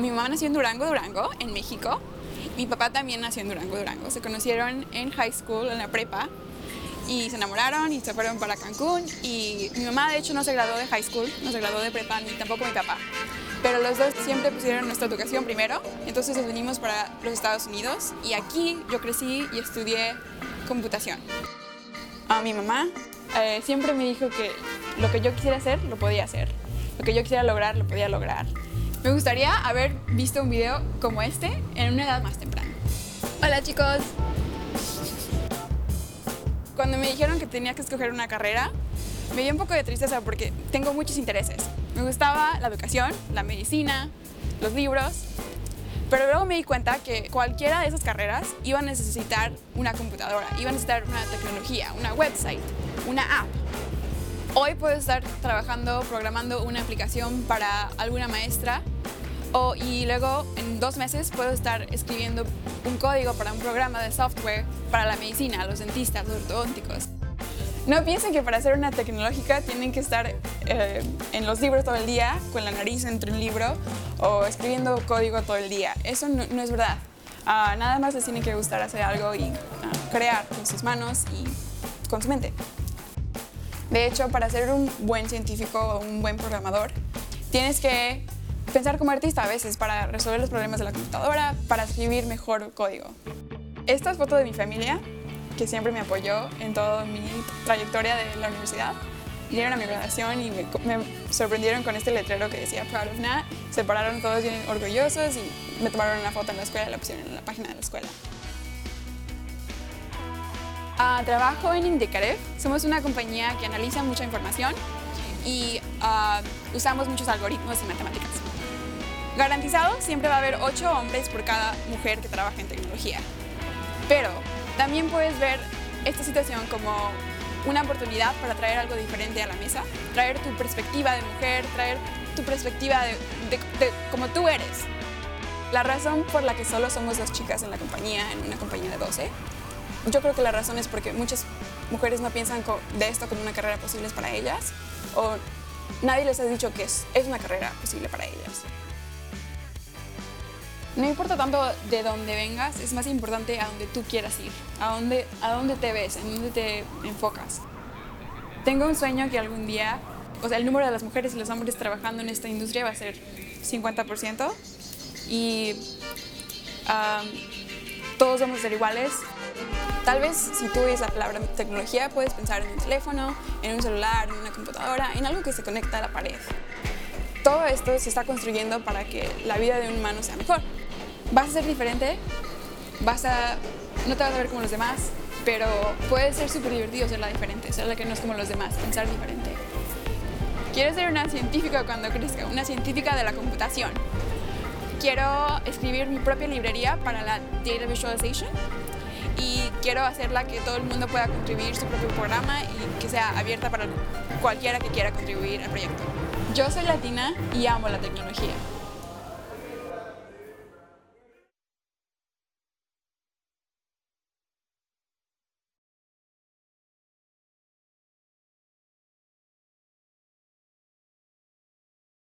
Mi mamá nació en Durango, Durango, en México. Mi papá también nació en Durango, Durango. Se conocieron en high school, en la prepa, y se enamoraron y se fueron para Cancún. Y mi mamá, de hecho, no se graduó de high school, no se graduó de prepa, ni tampoco mi papá. Pero los dos siempre pusieron nuestra educación primero, entonces nos venimos para los Estados Unidos y aquí yo crecí y estudié computación. A mi mamá eh, siempre me dijo que lo que yo quisiera hacer, lo podía hacer. Lo que yo quisiera lograr, lo podía lograr. Me gustaría haber visto un video como este en una edad más temprana. Hola chicos. Cuando me dijeron que tenía que escoger una carrera, me dio un poco de tristeza porque tengo muchos intereses. Me gustaba la educación, la medicina, los libros, pero luego me di cuenta que cualquiera de esas carreras iba a necesitar una computadora, iba a necesitar una tecnología, una website, una app. Hoy puedo estar trabajando, programando una aplicación para alguna maestra o, y luego en dos meses puedo estar escribiendo un código para un programa de software para la medicina, los dentistas, los ortodónticos. No piensen que para hacer una tecnológica tienen que estar eh, en los libros todo el día, con la nariz entre un libro o escribiendo código todo el día. Eso no, es verdad. Ah, nada más les tiene que gustar hacer algo y ah, crear con sus manos y con su mente. De hecho, para ser un buen científico o un buen programador, tienes que pensar como artista a veces para resolver los problemas de la computadora, para escribir mejor código. Esta es foto de mi familia que siempre me apoyó en toda mi trayectoria de la universidad. Vinieron a mi graduación y me, sorprendieron con este letrero que decía Proud of Nat. Se pararon todos bien orgullosos y me tomaron una foto en la escuela y la pusieron en la página de la escuela. Ah, trabajo en Indicarev. Somos una compañía que analiza mucha información y ah, usamos muchos algoritmos y matemáticas. Garantizado, siempre va a haber 8 hombres por cada mujer que trabaja en tecnología. Pero también puedes ver esta situación como una oportunidad para traer algo diferente a la mesa, traer tu perspectiva de mujer, traer tu perspectiva de, como tú eres. La razón por la que solo somos dos chicas en la compañía, en una compañía de 12, yo creo que la razón es porque muchas mujeres no piensan de esto como una carrera posible para ellas o nadie les ha dicho que es, es una carrera posible para ellas. No importa tanto de dónde vengas, es más importante a dónde tú quieras ir, a dónde, a dónde te ves, en dónde te enfocas. Tengo un sueño que algún día, o sea, el número de las mujeres y los hombres trabajando en esta industria va a ser 50% y todos vamos a ser iguales. Tal vez si tú oyes la palabra tecnología puedes pensar en un teléfono, en un celular, en una computadora, en algo que se conecta a la pared. Todo esto se está construyendo para que la vida de un humano sea mejor vas a ser diferente, vas a, no te vas a ver como los demás, pero puede ser súper divertido ser la diferente, ser la que no es como los demás, pensar diferente. Quiero ser una científica cuando crezca, una científica de la computación. Quiero escribir mi propia librería para la Data Visualization y quiero hacerla que todo el mundo pueda contribuir su propio programa y que sea abierta para cualquiera que quiera contribuir al proyecto. Yo soy latina y amo la tecnología.